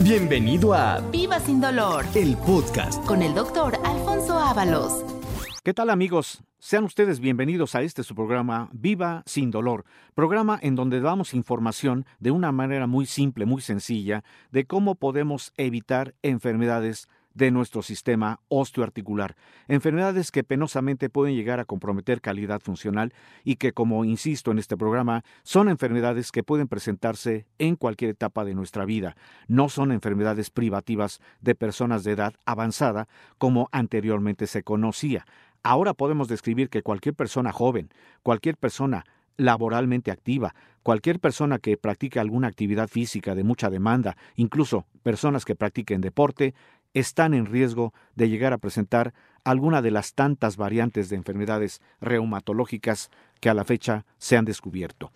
Bienvenido a Viva sin dolor el podcast. con el doctor Alfonso Ábalos. ¿Qué tal amigos? Sean ustedes bienvenidos a este su programa Viva sin dolor, programa en donde damos información de una manera muy simple, muy sencilla, de cómo podemos evitar enfermedades de nuestro sistema osteoarticular, enfermedades que penosamente pueden llegar a comprometer calidad funcional y que, como insisto en este programa, son enfermedades que pueden presentarse en cualquier etapa de nuestra vida, no son enfermedades privativas de personas de edad avanzada como anteriormente se conocía. Ahora podemos describir que cualquier persona joven, cualquier persona laboralmente activa, cualquier persona que practique alguna actividad física de mucha demanda, incluso personas que practiquen deporte, están en riesgo de llegar a presentar alguna de las tantas variantes de enfermedades reumatológicas que a la fecha se han descubierto.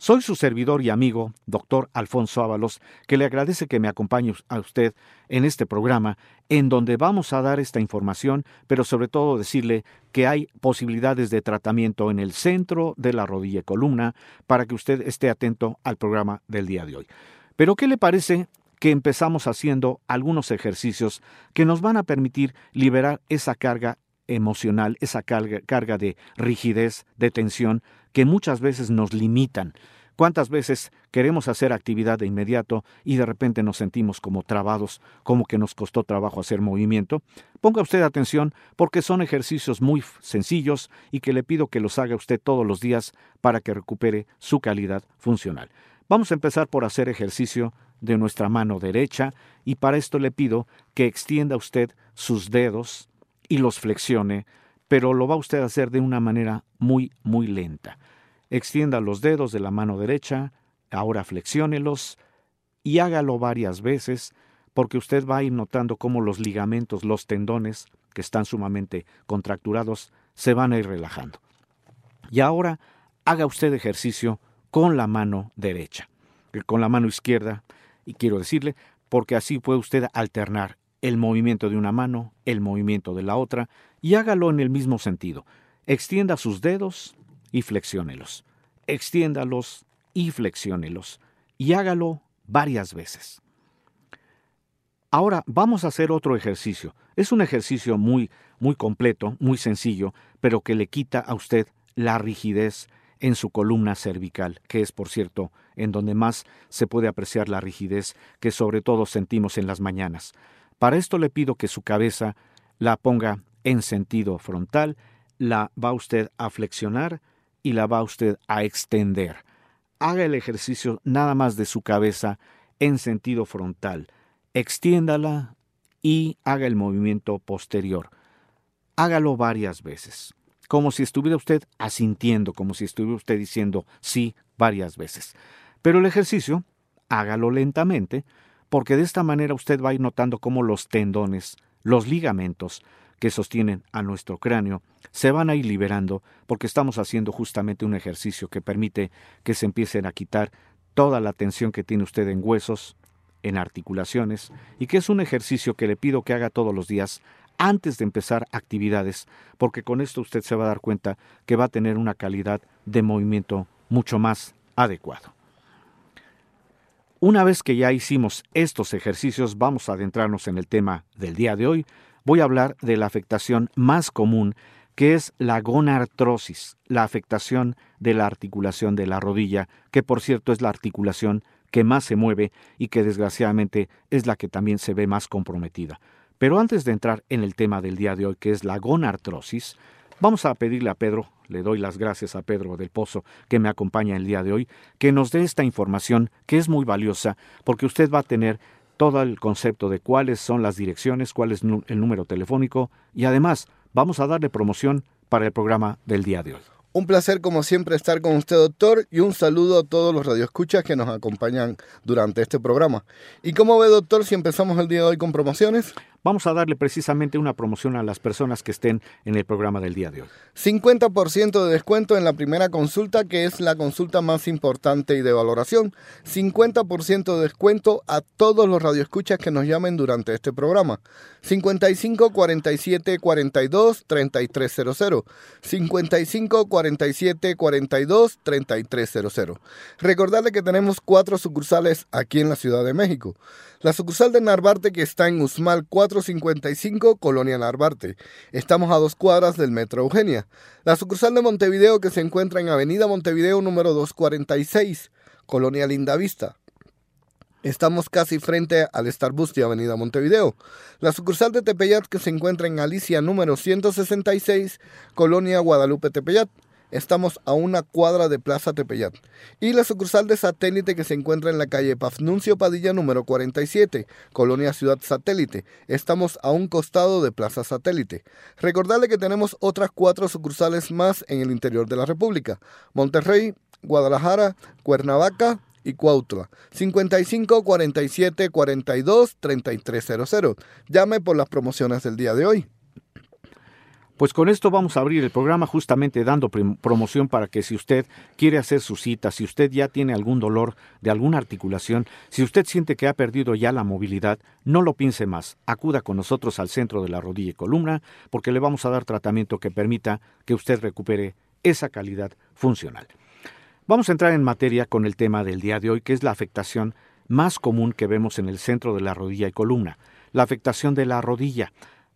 Soy su servidor y amigo, doctor Alfonso Ábalos, que le agradece que me acompañe a usted en este programa, en donde vamos a dar esta información, pero sobre todo decirle que hay posibilidades de tratamiento en el centro de la rodilla y columna para que usted esté atento al programa del día de hoy. Pero, ¿qué le parece que empezamos haciendo algunos ejercicios que nos van a permitir liberar esa carga emocional, esa carga, carga, de rigidez, de tensión, que muchas veces nos limitan. ¿Cuántas veces queremos hacer actividad de inmediato y de repente nos sentimos como trabados, como que nos costó trabajo hacer movimiento? Ponga usted atención porque son ejercicios muy sencillos y que le pido que los haga usted todos los días para que recupere su calidad funcional. Vamos a empezar por hacer ejercicio de nuestra mano derecha y para esto le pido que extienda usted sus dedos y los flexione, pero lo va usted a hacer de una manera muy, muy lenta. Extienda los dedos de la mano derecha, ahora flexiónelos y hágalo varias veces porque usted va a ir notando cómo los ligamentos, los tendones, que están sumamente contracturados, se van a ir relajando. Y ahora haga usted ejercicio con la mano derecha. Con la mano izquierda y quiero decirle, porque así puede usted alternar el movimiento de una mano, el movimiento de la otra, y hágalo en el mismo sentido. Extienda sus dedos y flexiónelos. Extiéndalos y flexiónelos. Y hágalo varias veces. Ahora vamos a hacer otro ejercicio. Es un ejercicio muy, muy completo, muy sencillo, pero que le quita a usted la rigidez en su columna cervical, que es, por cierto, en donde más se puede apreciar la rigidez que sobre todo sentimos en las mañanas. Para esto le pido que su cabeza la ponga en sentido frontal, la va usted a flexionar y la va usted a extender. Haga el ejercicio nada más de su cabeza en sentido frontal. Extiéndala y haga el movimiento posterior. Hágalo varias veces como si estuviera usted asintiendo, como si estuviera usted diciendo sí varias veces. Pero el ejercicio, hágalo lentamente, porque de esta manera usted va a ir notando cómo los tendones, los ligamentos que sostienen a nuestro cráneo, se van a ir liberando, porque estamos haciendo justamente un ejercicio que permite que se empiecen a quitar toda la tensión que tiene usted en huesos, en articulaciones, y que es un ejercicio que le pido que haga todos los días antes de empezar actividades, porque con esto usted se va a dar cuenta que va a tener una calidad de movimiento mucho más adecuado. Una vez que ya hicimos estos ejercicios, vamos a adentrarnos en el tema del día de hoy. Voy a hablar de la afectación más común, que es la gonartrosis, la afectación de la articulación de la rodilla, que por cierto es la articulación que más se mueve y que desgraciadamente es la que también se ve más comprometida. Pero antes de entrar en el tema del día de hoy, que es la gonartrosis, vamos a pedirle a Pedro, le doy las gracias a Pedro del Pozo, que me acompaña el día de hoy, que nos dé esta información que es muy valiosa, porque usted va a tener todo el concepto de cuáles son las direcciones, cuál es el número telefónico y además vamos a darle promoción para el programa del día de hoy. Un placer como siempre estar con usted, doctor, y un saludo a todos los radioescuchas que nos acompañan durante este programa. ¿Y cómo ve, doctor, si empezamos el día de hoy con promociones? Vamos a darle precisamente una promoción a las personas que estén en el programa del día de hoy. 50% de descuento en la primera consulta, que es la consulta más importante y de valoración. 50% de descuento a todos los radioescuchas que nos llamen durante este programa. 55 47 42 3300. 55 47 42 3300. Recordarle que tenemos cuatro sucursales aquí en la Ciudad de México. La sucursal de Narvarte que está en Usmal 455, Colonia Narvarte. Estamos a dos cuadras del Metro Eugenia. La sucursal de Montevideo que se encuentra en Avenida Montevideo número 246, Colonia Lindavista. Estamos casi frente al Starbucks de Avenida Montevideo. La sucursal de Tepeyat que se encuentra en Alicia número 166, Colonia Guadalupe Tepeyat. Estamos a una cuadra de Plaza Tepeyat. Y la sucursal de satélite que se encuentra en la calle Pafnuncio Padilla número 47, Colonia Ciudad Satélite. Estamos a un costado de Plaza Satélite. Recordarle que tenemos otras cuatro sucursales más en el interior de la República. Monterrey, Guadalajara, Cuernavaca, y Cuautla. 55 47 42 3300. Llame por las promociones del día de hoy. Pues con esto vamos a abrir el programa justamente dando promoción para que si usted quiere hacer su cita, si usted ya tiene algún dolor de alguna articulación, si usted siente que ha perdido ya la movilidad, no lo piense más. Acuda con nosotros al centro de la rodilla y columna porque le vamos a dar tratamiento que permita que usted recupere esa calidad funcional. Vamos a entrar en materia con el tema del día de hoy, que es la afectación más común que vemos en el centro de la rodilla y columna, la afectación de la rodilla.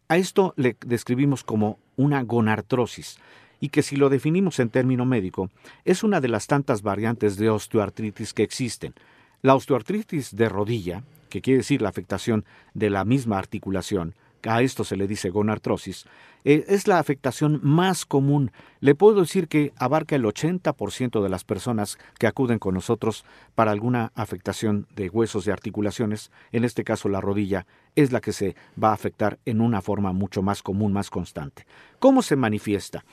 A esto le describimos como una gonartrosis y que si lo definimos en término médico, es una de las tantas variantes de osteoartritis que existen. La osteoartritis de rodilla, que quiere decir la afectación de la misma articulación, a esto se le dice gonartrosis, eh, es la afectación más común. Le puedo decir que abarca el 80% de las personas que acuden con nosotros para alguna afectación de huesos y articulaciones, en este caso la rodilla, es la que se va a afectar en una forma mucho más común, más constante. ¿Cómo se manifiesta?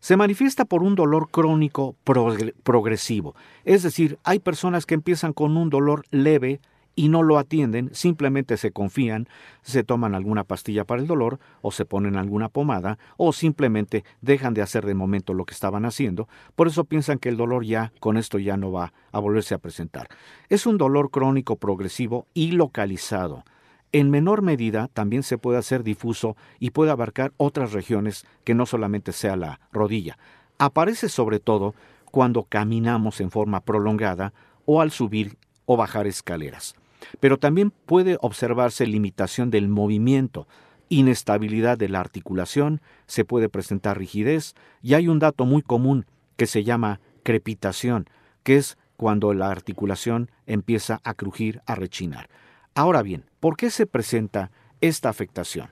Se manifiesta por un dolor crónico progresivo, es decir, hay personas que empiezan con un dolor leve, y no lo atienden, simplemente se confían, se toman alguna pastilla para el dolor o se ponen alguna pomada o simplemente dejan de hacer de momento lo que estaban haciendo, por eso piensan que el dolor ya con esto ya no va a volverse a presentar. Es un dolor crónico progresivo y localizado. En menor medida también se puede hacer difuso y puede abarcar otras regiones que no solamente sea la rodilla. Aparece sobre todo cuando caminamos en forma prolongada o al subir o bajar escaleras pero también puede observarse limitación del movimiento, inestabilidad de la articulación, se puede presentar rigidez y hay un dato muy común que se llama crepitación, que es cuando la articulación empieza a crujir, a rechinar. Ahora bien, ¿por qué se presenta esta afectación?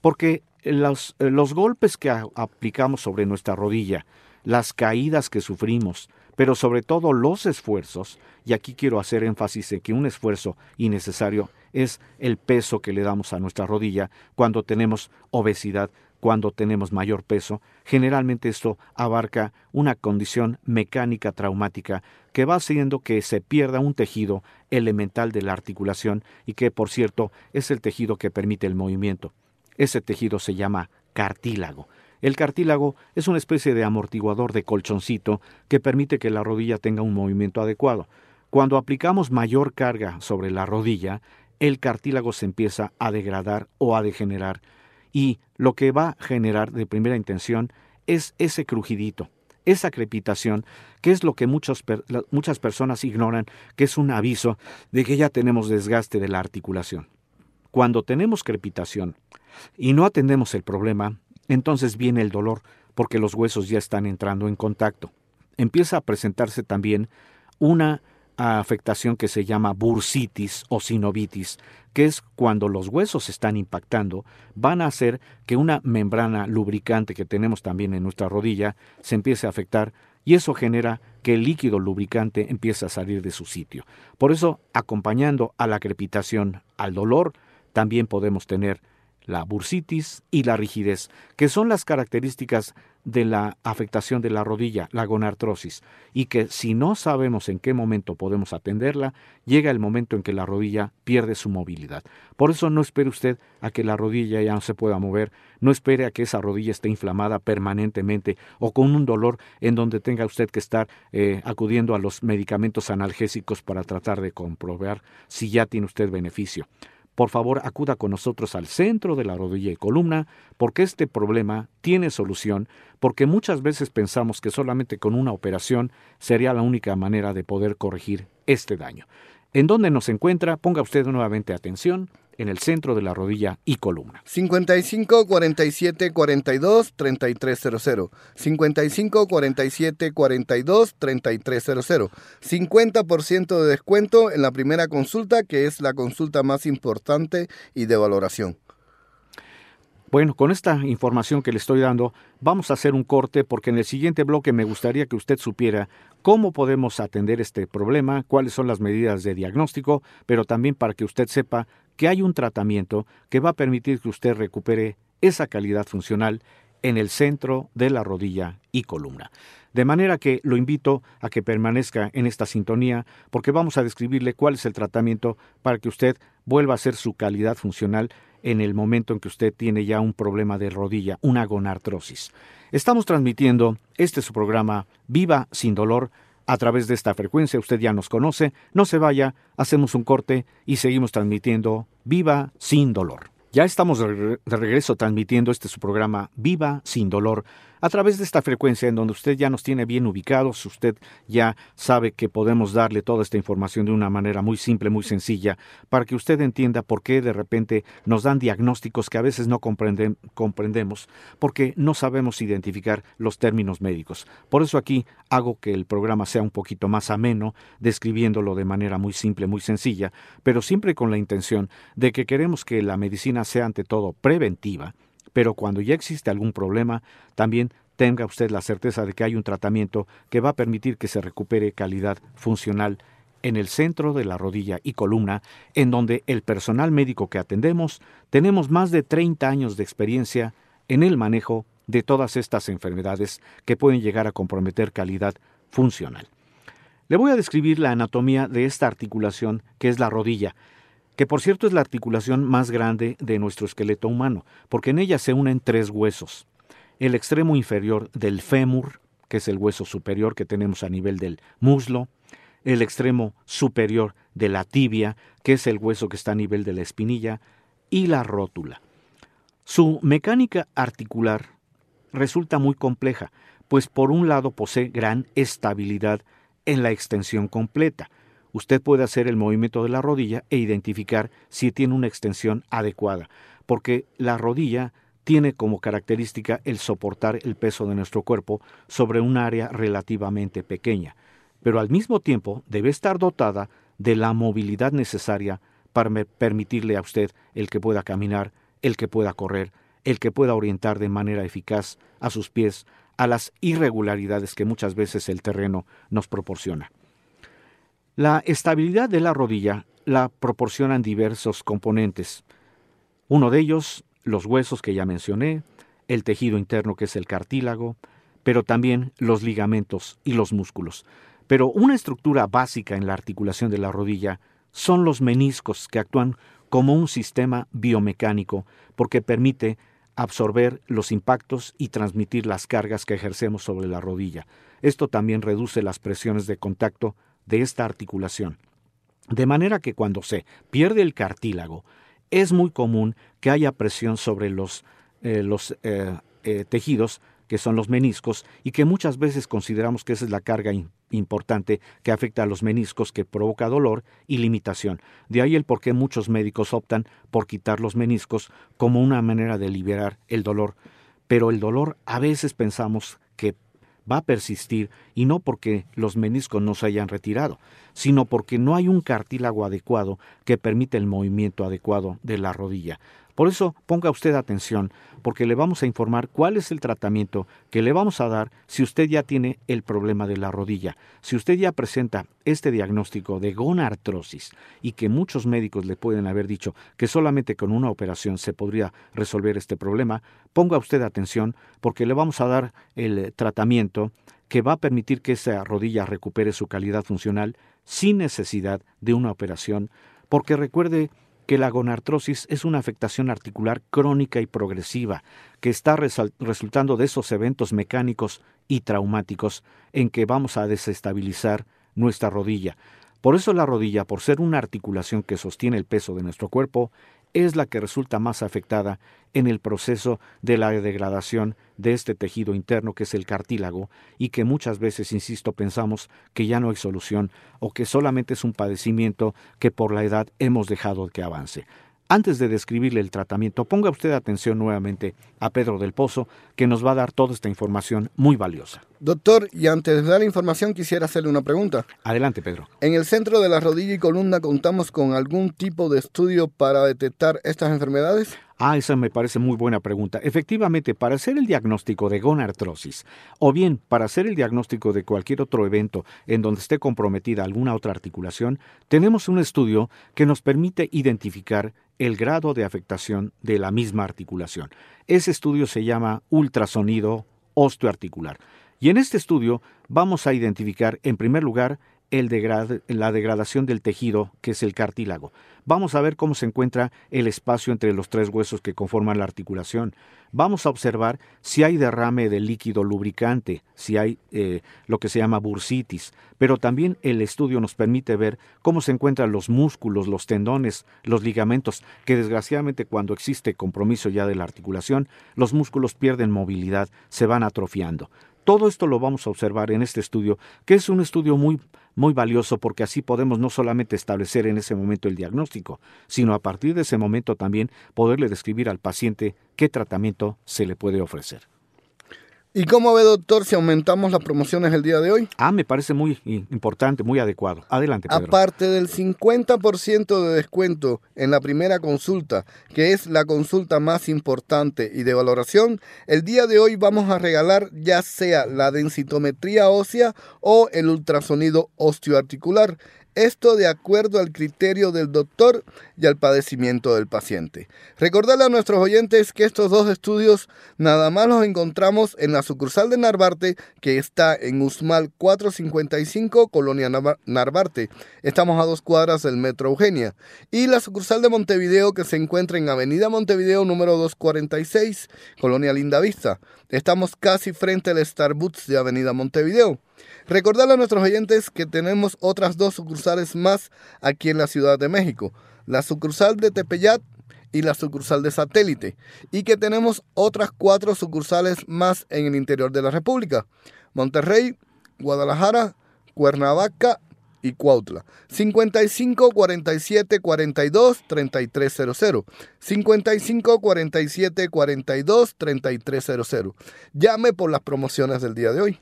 Porque los, golpes que aplicamos sobre nuestra rodilla, las caídas que sufrimos, pero sobre todo los esfuerzos, y aquí quiero hacer énfasis en que un esfuerzo innecesario es el peso que le damos a nuestra rodilla cuando tenemos obesidad, cuando tenemos mayor peso, generalmente esto abarca una condición mecánica traumática que va haciendo que se pierda un tejido elemental de la articulación y que, por cierto, es el tejido que permite el movimiento. Ese tejido se llama cartílago. El cartílago es una especie de amortiguador de colchoncito que permite que la rodilla tenga un movimiento adecuado. Cuando aplicamos mayor carga sobre la rodilla, el cartílago se empieza a degradar o a degenerar y lo que va a generar de primera intención es ese crujidito, esa crepitación, que es lo que muchas personas ignoran, que es un aviso de que ya tenemos desgaste de la articulación. Cuando tenemos crepitación y no atendemos el problema, entonces viene el dolor porque los huesos ya están entrando en contacto. Empieza a presentarse también una afectación que se llama bursitis o sinovitis, que es cuando los huesos están impactando, van a hacer que una membrana lubricante que tenemos también en nuestra rodilla se empiece a afectar y eso genera que el líquido lubricante empiece a salir de su sitio. Por eso, acompañando a la crepitación, al dolor, también podemos tener la bursitis y la rigidez, que son las características de la afectación de la rodilla, la gonartrosis, y que si no sabemos en qué momento podemos atenderla, llega el momento en que la rodilla pierde su movilidad. Por eso no espere usted a que la rodilla ya no se pueda mover, no espere a que esa rodilla esté inflamada permanentemente o con un dolor en donde tenga usted que estar eh, acudiendo a los medicamentos analgésicos para tratar de comprobar si ya tiene usted beneficio por favor acuda con nosotros al centro de la rodilla y columna, porque este problema tiene solución, porque muchas veces pensamos que solamente con una operación sería la única manera de poder corregir este daño. ¿En dónde nos encuentra? Ponga usted nuevamente atención en el centro de la rodilla y columna. 55 47 42 3300. 55 47 42 3300. 50% de descuento en la primera consulta, que es la consulta más importante y de valoración. Bueno, con esta información que le estoy dando, vamos a hacer un corte porque en el siguiente bloque me gustaría que usted supiera cómo podemos atender este problema, cuáles son las medidas de diagnóstico, pero también para que usted sepa que hay un tratamiento que va a permitir que usted recupere esa calidad funcional en el centro de la rodilla y columna. De manera que lo invito a que permanezca en esta sintonía porque vamos a describirle cuál es el tratamiento para que usted vuelva a ser su calidad funcional en el momento en que usted tiene ya un problema de rodilla, una gonartrosis. Estamos transmitiendo este su programa Viva sin dolor a través de esta frecuencia, usted ya nos conoce, no se vaya, hacemos un corte y seguimos transmitiendo Viva sin dolor. Ya estamos de regreso transmitiendo este su programa Viva sin dolor a través de esta frecuencia en donde usted ya nos tiene bien ubicados, usted ya sabe que podemos darle toda esta información de una manera muy simple, muy sencilla, para que usted entienda por qué de repente nos dan diagnósticos que a veces no comprendemos, porque no sabemos identificar los términos médicos. Por eso aquí hago que el programa sea un poquito más ameno, describiéndolo de manera muy simple, muy sencilla, pero siempre con la intención de que queremos que la medicina sea ante todo preventiva, pero cuando ya existe algún problema, también tenga usted la certeza de que hay un tratamiento que va a permitir que se recupere calidad funcional en el centro de la rodilla y columna, en donde el personal médico que atendemos tenemos más de 30 años de experiencia en el manejo de todas estas enfermedades que pueden llegar a comprometer calidad funcional. Le voy a describir la anatomía de esta articulación que es la rodilla, que por cierto es la articulación más grande de nuestro esqueleto humano, porque en ella se unen tres huesos. El extremo inferior del fémur, que es el hueso superior que tenemos a nivel del muslo, el extremo superior de la tibia, que es el hueso que está a nivel de la espinilla, y la rótula. Su mecánica articular resulta muy compleja, pues por un lado posee gran estabilidad en la extensión completa, usted puede hacer el movimiento de la rodilla e identificar si tiene una extensión adecuada, porque la rodilla tiene como característica el soportar el peso de nuestro cuerpo sobre un área relativamente pequeña, pero al mismo tiempo debe estar dotada de la movilidad necesaria para permitirle a usted el que pueda caminar, el que pueda correr, el que pueda orientar de manera eficaz a sus pies a las irregularidades que muchas veces el terreno nos proporciona. La estabilidad de la rodilla la proporcionan diversos componentes. Uno de ellos, los huesos que ya mencioné, el tejido interno que es el cartílago, pero también los ligamentos y los músculos. Pero una estructura básica en la articulación de la rodilla son los meniscos que actúan como un sistema biomecánico porque permite absorber los impactos y transmitir las cargas que ejercemos sobre la rodilla. Esto también reduce las presiones de contacto de esta articulación. De manera que cuando se pierde el cartílago, es muy común que haya presión sobre los, eh, los eh, eh, tejidos, que son los meniscos, y que muchas veces consideramos que esa es la carga importante que afecta a los meniscos, que provoca dolor y limitación. De ahí el por qué muchos médicos optan por quitar los meniscos como una manera de liberar el dolor. Pero el dolor a veces pensamos va a persistir y no porque los meniscos no se hayan retirado, sino porque no hay un cartílago adecuado que permita el movimiento adecuado de la rodilla. Por eso ponga usted atención, porque le vamos a informar cuál es el tratamiento que le vamos a dar si usted ya tiene el problema de la rodilla. Si usted ya presenta este diagnóstico de gonartrosis y que muchos médicos le pueden haber dicho que solamente con una operación se podría resolver este problema, ponga usted atención porque le vamos a dar el tratamiento que va a permitir que esa rodilla recupere su calidad funcional sin necesidad de una operación, porque recuerde que la gonartrosis es una afectación articular crónica y progresiva que está resultando de esos eventos mecánicos y traumáticos en que vamos a desestabilizar nuestra rodilla. Por eso la rodilla, por ser una articulación que sostiene el peso de nuestro cuerpo, es la que resulta más afectada en el proceso de la degradación de este tejido interno que es el cartílago y que muchas veces, insisto, pensamos que ya no hay solución o que solamente es un padecimiento que por la edad hemos dejado que avance. Antes de describirle el tratamiento, ponga usted atención nuevamente a Pedro del Pozo, que nos va a dar toda esta información muy valiosa. Doctor, y antes de dar la información quisiera hacerle una pregunta. Adelante, Pedro. En el centro de la rodilla y columna contamos con algún tipo de estudio para detectar estas enfermedades. Ah, esa me parece muy buena pregunta. Efectivamente, para hacer el diagnóstico de gonartrosis o bien para hacer el diagnóstico de cualquier otro evento en donde esté comprometida alguna otra articulación, tenemos un estudio que nos permite identificar el grado de afectación de la misma articulación. Ese estudio se llama ultrasonido osteoarticular. Y en este estudio vamos a identificar, en primer lugar, el la degradación del tejido, que es el cartílago. Vamos a ver cómo se encuentra el espacio entre los tres huesos que conforman la articulación. Vamos a observar si hay derrame de líquido lubricante, si hay eh, lo que se llama bursitis, pero también el estudio nos permite ver cómo se encuentran los músculos, los tendones, los ligamentos, que desgraciadamente cuando existe compromiso ya de la articulación, los músculos pierden movilidad, se van atrofiando. Todo esto lo vamos a observar en este estudio, que es un estudio muy, muy valioso porque así podemos no solamente establecer en ese momento el diagnóstico, sino a partir de ese momento también poderle describir al paciente qué tratamiento se le puede ofrecer. ¿Y cómo ve, doctor, si aumentamos las promociones el día de hoy? Ah, me parece muy importante, muy adecuado. Adelante, Pedro. Aparte del 50% de descuento en la primera consulta, que es la consulta más importante y de valoración, el día de hoy vamos a regalar ya sea la densitometría ósea o el ultrasonido osteoarticular. Esto de acuerdo al criterio del doctor y al padecimiento del paciente. Recordarle a nuestros oyentes que estos dos estudios nada más los encontramos en la sucursal de Narvarte, que está en Usmal 455, Colonia Narvarte. Estamos a dos cuadras del Metro Eugenia. Y la sucursal de Montevideo, que se encuentra en Avenida Montevideo número 246, Colonia Linda Vista. Estamos casi frente al Starbucks de Avenida Montevideo. Recordarle a nuestros oyentes que tenemos otras dos sucursales más aquí en la Ciudad de México, la sucursal de Tepeyat y la sucursal de Satélite, y que tenemos otras cuatro sucursales más en el interior de la República, Monterrey, Guadalajara, Cuernavaca y Cuautla. 55 47 42 3300. 55 47 42 3300. Llame por las promociones del día de hoy.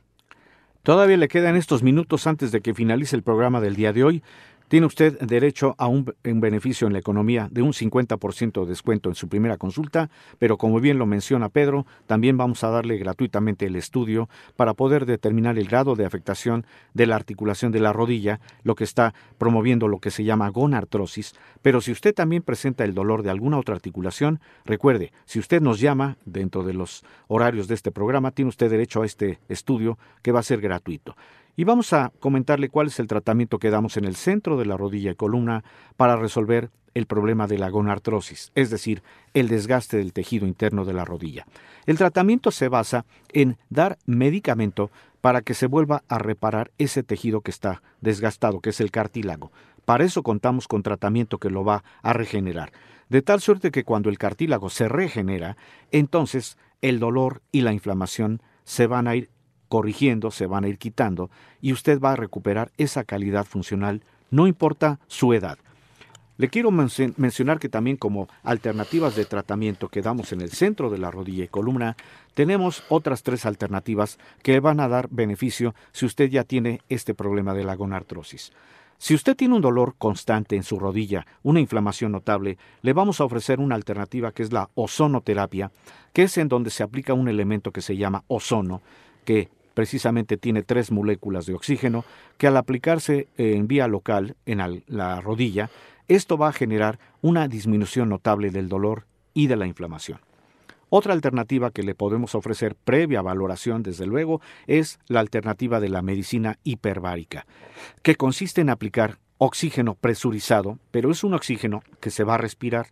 Todavía le quedan estos minutos antes de que finalice el programa del día de hoy. Tiene usted derecho a un, beneficio en la economía de un 50% de descuento en su primera consulta, pero como bien lo menciona Pedro, también vamos a darle gratuitamente el estudio para poder determinar el grado de afectación de la articulación de la rodilla, lo que está promoviendo lo que se llama gonartrosis. Pero si usted también presenta el dolor de alguna otra articulación, recuerde, si usted nos llama dentro de los horarios de este programa, tiene usted derecho a este estudio que va a ser gratuito. Y vamos a comentarle cuál es el tratamiento que damos en el centro de la rodilla y columna para resolver el problema de la gonartrosis, es decir, el desgaste del tejido interno de la rodilla. El tratamiento se basa en dar medicamento para que se vuelva a reparar ese tejido que está desgastado, que es el cartílago. Para eso contamos con tratamiento que lo va a regenerar. De tal suerte que cuando el cartílago se regenera, entonces el dolor y la inflamación se van a ir corrigiendo, se van a ir quitando y usted va a recuperar esa calidad funcional, no importa su edad. Le quiero mencionar que también como alternativas de tratamiento que damos en el centro de la rodilla y columna, tenemos otras tres alternativas que van a dar beneficio si usted ya tiene este problema de la gonartrosis. Si usted tiene un dolor constante en su rodilla, una inflamación notable, le vamos a ofrecer una alternativa que es la ozonoterapia, que es en donde se aplica un elemento que se llama ozono, que precisamente tiene tres moléculas de oxígeno que al aplicarse en vía local en la rodilla, esto va a generar una disminución notable del dolor y de la inflamación. Otra alternativa que le podemos ofrecer previa valoración, desde luego, es la alternativa de la medicina hiperbárica, que consiste en aplicar oxígeno presurizado, pero es un oxígeno que se va a respirar.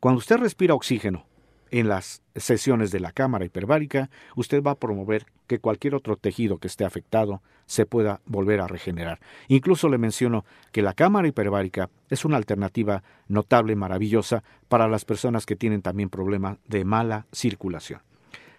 Cuando usted respira oxígeno en las sesiones de la cámara hiperbárica, usted va a promover que cualquier otro tejido que esté afectado se pueda volver a regenerar. Incluso le menciono que la cámara hiperbárica es una alternativa notable, maravillosa para las personas que tienen también problemas de mala circulación.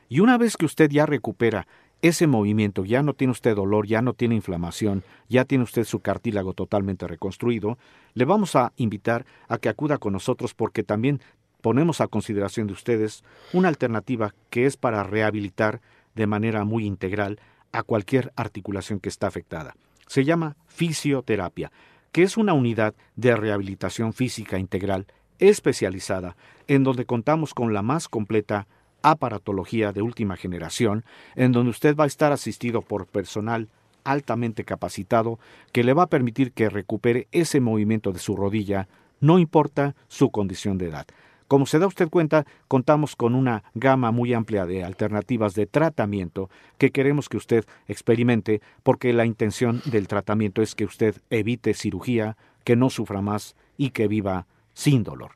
Y una vez que usted ya recupera ese movimiento, ya no tiene usted dolor, ya no tiene inflamación, ya tiene usted su cartílago totalmente reconstruido, le vamos a invitar a que acuda con nosotros porque también ponemos a consideración de ustedes una alternativa que es para rehabilitar de manera muy integral a cualquier articulación que está afectada. Se llama fisioterapia, que es una unidad de rehabilitación física integral especializada en donde contamos con la más completa aparatología de última generación, en donde usted va a estar asistido por personal altamente capacitado que le va a permitir que recupere ese movimiento de su rodilla, no importa su condición de edad. Como se da usted cuenta, contamos con una gama muy amplia de alternativas de tratamiento que queremos que usted experimente porque la intención del tratamiento es que usted evite cirugía, que no sufra más y que viva sin dolor.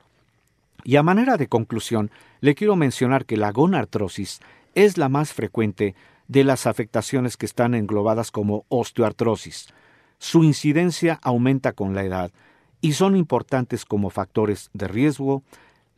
Y a manera de conclusión, le quiero mencionar que la gonartrosis es la más frecuente de las afectaciones que están englobadas como osteoartrosis. Su incidencia aumenta con la edad y son importantes como factores de riesgo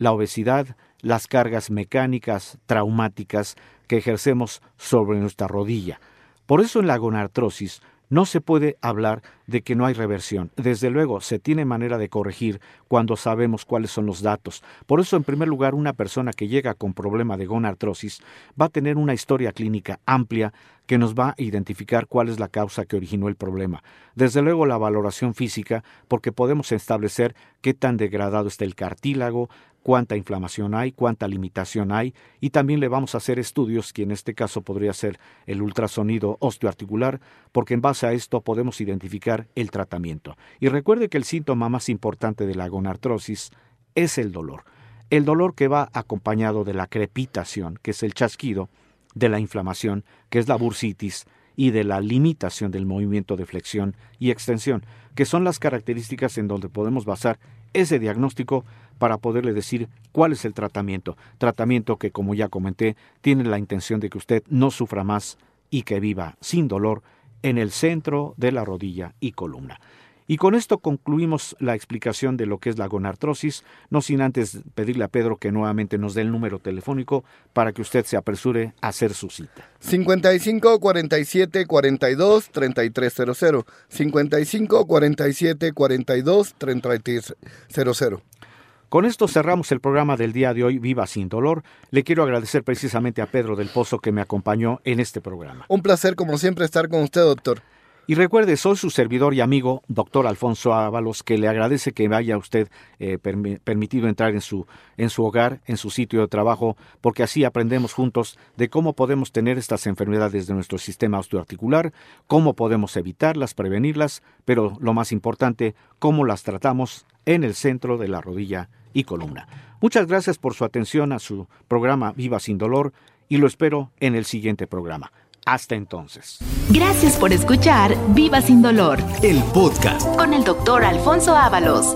la obesidad, las cargas mecánicas traumáticas que ejercemos sobre nuestra rodilla. Por eso en la gonartrosis no se puede hablar de que no hay reversión. Desde luego, se tiene manera de corregir cuando sabemos cuáles son los datos. Por eso, en primer lugar, una persona que llega con problema de gonartrosis va a tener una historia clínica amplia que nos va a identificar cuál es la causa que originó el problema. Desde luego, la valoración física, porque podemos establecer qué tan degradado está el cartílago, cuánta inflamación hay, cuánta limitación hay, y también le vamos a hacer estudios, que en este caso podría ser el ultrasonido osteoarticular, porque en base a esto podemos identificar el tratamiento. Y recuerde que el síntoma más importante de la gonartrosis es el dolor. El dolor que va acompañado de la crepitación, que es el chasquido, de la inflamación, que es la bursitis, y de la limitación del movimiento de flexión y extensión, que son las características en donde podemos basar ese diagnóstico para poderle decir cuál es el tratamiento. Tratamiento que, como ya comenté, tiene la intención de que usted no sufra más y que viva sin dolor en el centro de la rodilla y columna. Y con esto concluimos la explicación de lo que es la gonartrosis, no sin antes pedirle a Pedro que nuevamente nos dé el número telefónico para que usted se apresure a hacer su cita. 55 47 42 3300. 55 47 42 3300. Con esto cerramos el programa del día de hoy, Viva sin dolor. Le quiero agradecer precisamente a Pedro del Pozo que me acompañó en este programa. Un placer, como siempre, estar con usted, doctor. Y recuerde, soy su servidor y amigo, doctor Alfonso Ábalos, que le agradece que me haya usted eh, permitido entrar en su, en su hogar, en su sitio de trabajo, porque así aprendemos juntos de cómo podemos tener estas enfermedades de nuestro sistema osteoarticular, cómo podemos evitarlas, prevenirlas, pero lo más importante, cómo las tratamos en el centro de la rodilla y columna. Muchas gracias por su atención a su programa Viva sin Dolor y lo espero en el siguiente programa. Hasta entonces. Gracias por escuchar Viva sin dolor El podcast. con el doctor Alfonso Ábalos.